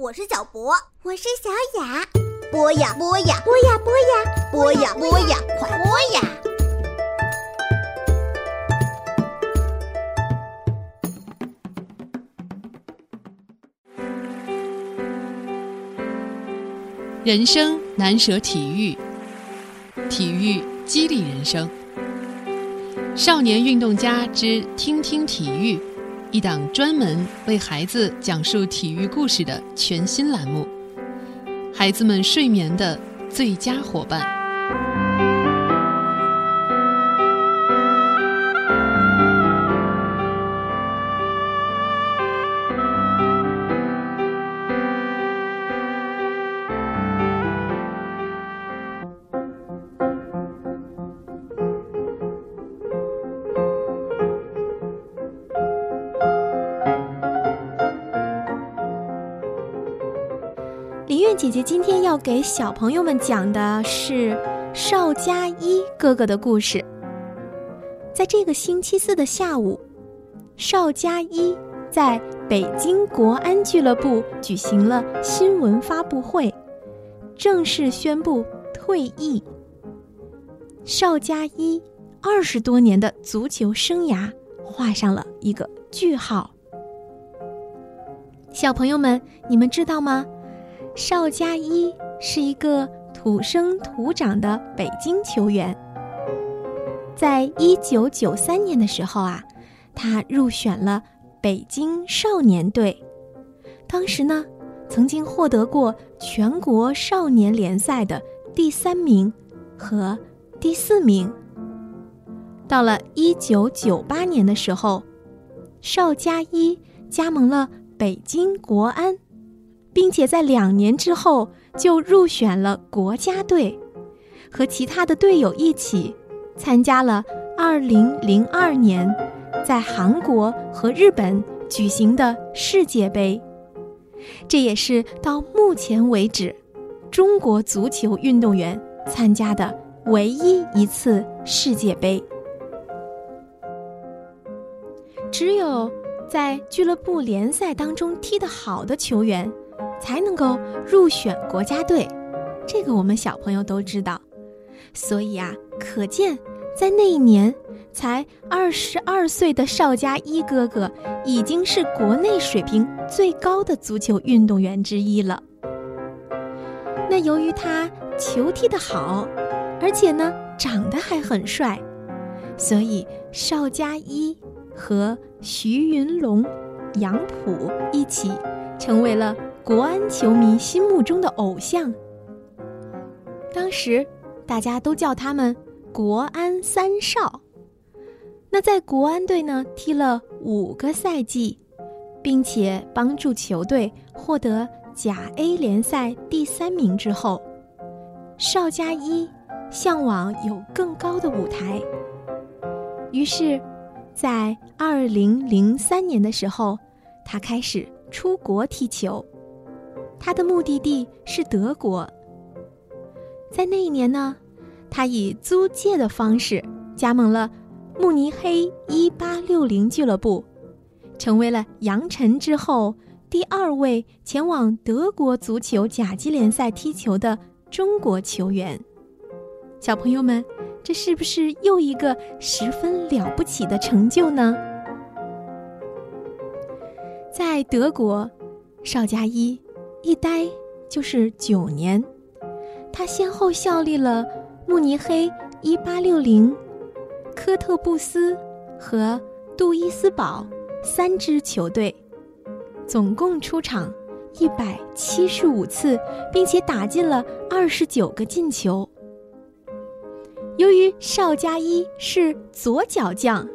我是小博，我是小雅。播呀播呀，播呀播呀，播呀播呀，快播呀！人生难舍体育，体育激励人生。少年运动家之听听体育，一档专门为孩子讲述体育故事的全新栏目，孩子们睡眠的最佳伙伴。林苑姐姐今天要给小朋友们讲的是邵佳一哥哥的故事。在这个星期四的下午，邵佳一在北京国安俱乐部举行了新闻发布会，正式宣布退役。邵佳一二十多年的足球生涯画上了一个句号。小朋友们，你们知道吗？邵佳一是一个土生土长的北京球员。在一九九三年的时候啊，他入选了北京少年队，当时呢，曾经获得过全国少年联赛的第三名和第四名。到了一九九八年的时候，邵佳一加盟了北京国安。并且在两年之后就入选了国家队，和其他的队友一起参加了2002年在韩国和日本举行的世界杯。这也是到目前为止中国足球运动员参加的唯一一次世界杯。只有在俱乐部联赛当中踢得好的球员。才能够入选国家队，这个我们小朋友都知道。所以啊，可见在那一年才二十二岁的邵佳一哥哥，已经是国内水平最高的足球运动员之一了。那由于他球踢得好，而且呢长得还很帅，所以邵佳一和徐云龙、杨浦一起成为了。国安球迷心目中的偶像。当时，大家都叫他们“国安三少”。那在国安队呢踢了五个赛季，并且帮助球队获得甲 A 联赛第三名之后，邵佳一向往有更高的舞台。于是，在二零零三年的时候，他开始出国踢球。他的目的地是德国。在那一年呢，他以租借的方式加盟了慕尼黑一八六零俱乐部，成为了杨晨之后第二位前往德国足球甲级联赛踢球的中国球员。小朋友们，这是不是又一个十分了不起的成就呢？在德国，邵佳一。一待就是九年，他先后效力了慕尼黑一八六零、科特布斯和杜伊斯堡三支球队，总共出场一百七十五次，并且打进了二十九个进球。由于邵佳一是左脚将，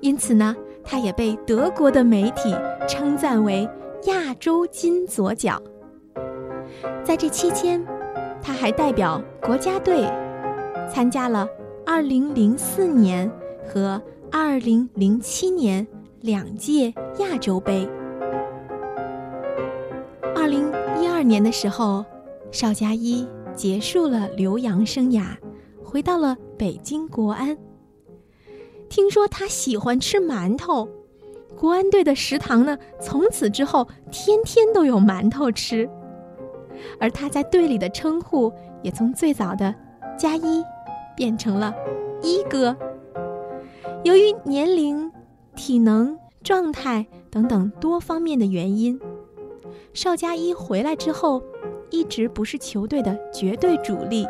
因此呢，他也被德国的媒体称赞为“亚洲金左脚”。在这期间，他还代表国家队参加了2004年和2007年两届亚洲杯。2012年的时候，邵佳一结束了留洋生涯，回到了北京国安。听说他喜欢吃馒头，国安队的食堂呢，从此之后天天都有馒头吃，而他在队里的称呼也从最早的“加一”变成了“一哥”。由于年龄、体能、状态等等多方面的原因，邵佳一回来之后，一直不是球队的绝对主力，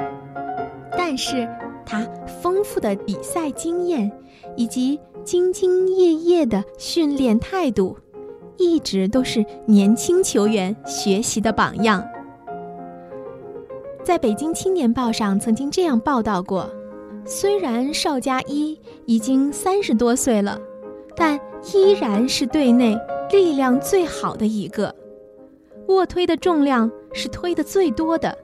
但是他丰富的比赛经验以及。兢兢业业的训练态度，一直都是年轻球员学习的榜样。在北京青年报上曾经这样报道过：虽然邵佳一已经三十多岁了，但依然是队内力量最好的一个，卧推的重量是推的最多的。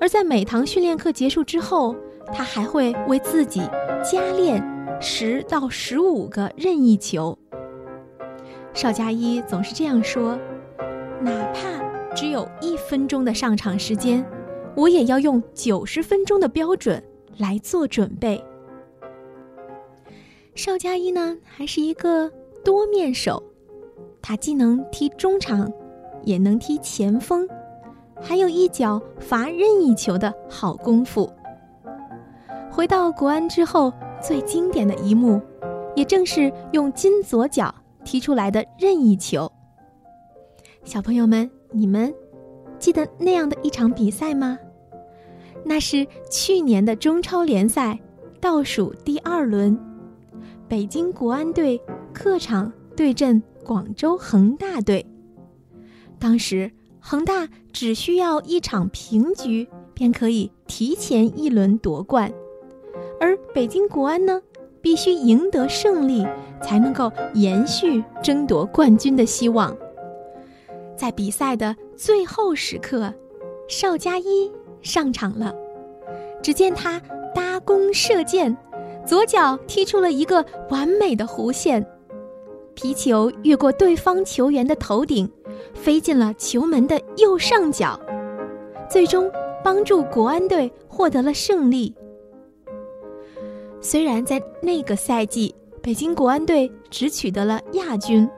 而在每堂训练课结束之后，他还会为自己加练。十到十五个任意球。邵佳一总是这样说：“哪怕只有一分钟的上场时间，我也要用九十分钟的标准来做准备。”邵佳一呢，还是一个多面手，他既能踢中场，也能踢前锋，还有一脚罚任意球的好功夫。回到国安之后。最经典的一幕，也正是用金左脚踢出来的任意球。小朋友们，你们记得那样的一场比赛吗？那是去年的中超联赛倒数第二轮，北京国安队客场对阵广州恒大队。当时恒大只需要一场平局，便可以提前一轮夺冠。而北京国安呢，必须赢得胜利，才能够延续争夺冠军的希望。在比赛的最后时刻，邵佳一上场了。只见他搭弓射箭，左脚踢出了一个完美的弧线，皮球越过对方球员的头顶，飞进了球门的右上角，最终帮助国安队获得了胜利。虽然在那个赛季，北京国安队只取得了亚军，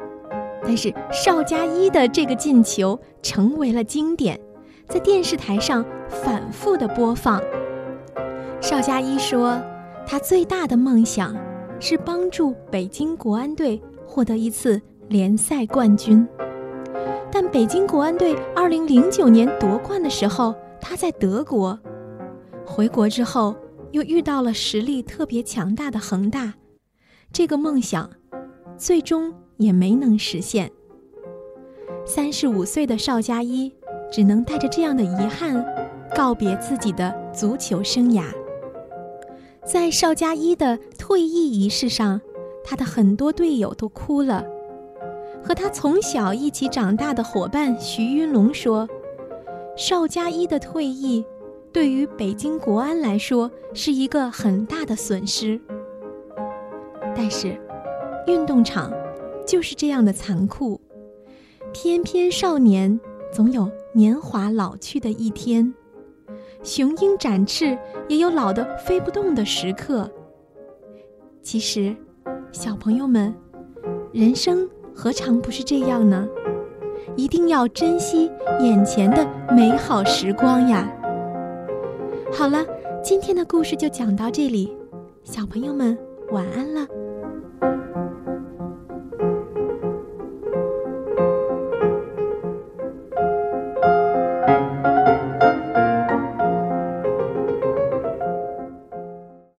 但是邵佳一的这个进球成为了经典，在电视台上反复的播放。邵佳一说，他最大的梦想是帮助北京国安队获得一次联赛冠军，但北京国安队2009年夺冠的时候，他在德国，回国之后。又遇到了实力特别强大的恒大，这个梦想最终也没能实现。三十五岁的邵佳一只能带着这样的遗憾告别自己的足球生涯。在邵佳一的退役仪式上，他的很多队友都哭了。和他从小一起长大的伙伴徐云龙说：“邵佳一的退役。”对于北京国安来说是一个很大的损失，但是，运动场就是这样的残酷，翩翩少年总有年华老去的一天，雄鹰展翅也有老的飞不动的时刻。其实，小朋友们，人生何尝不是这样呢？一定要珍惜眼前的美好时光呀！好了，今天的故事就讲到这里，小朋友们晚安了。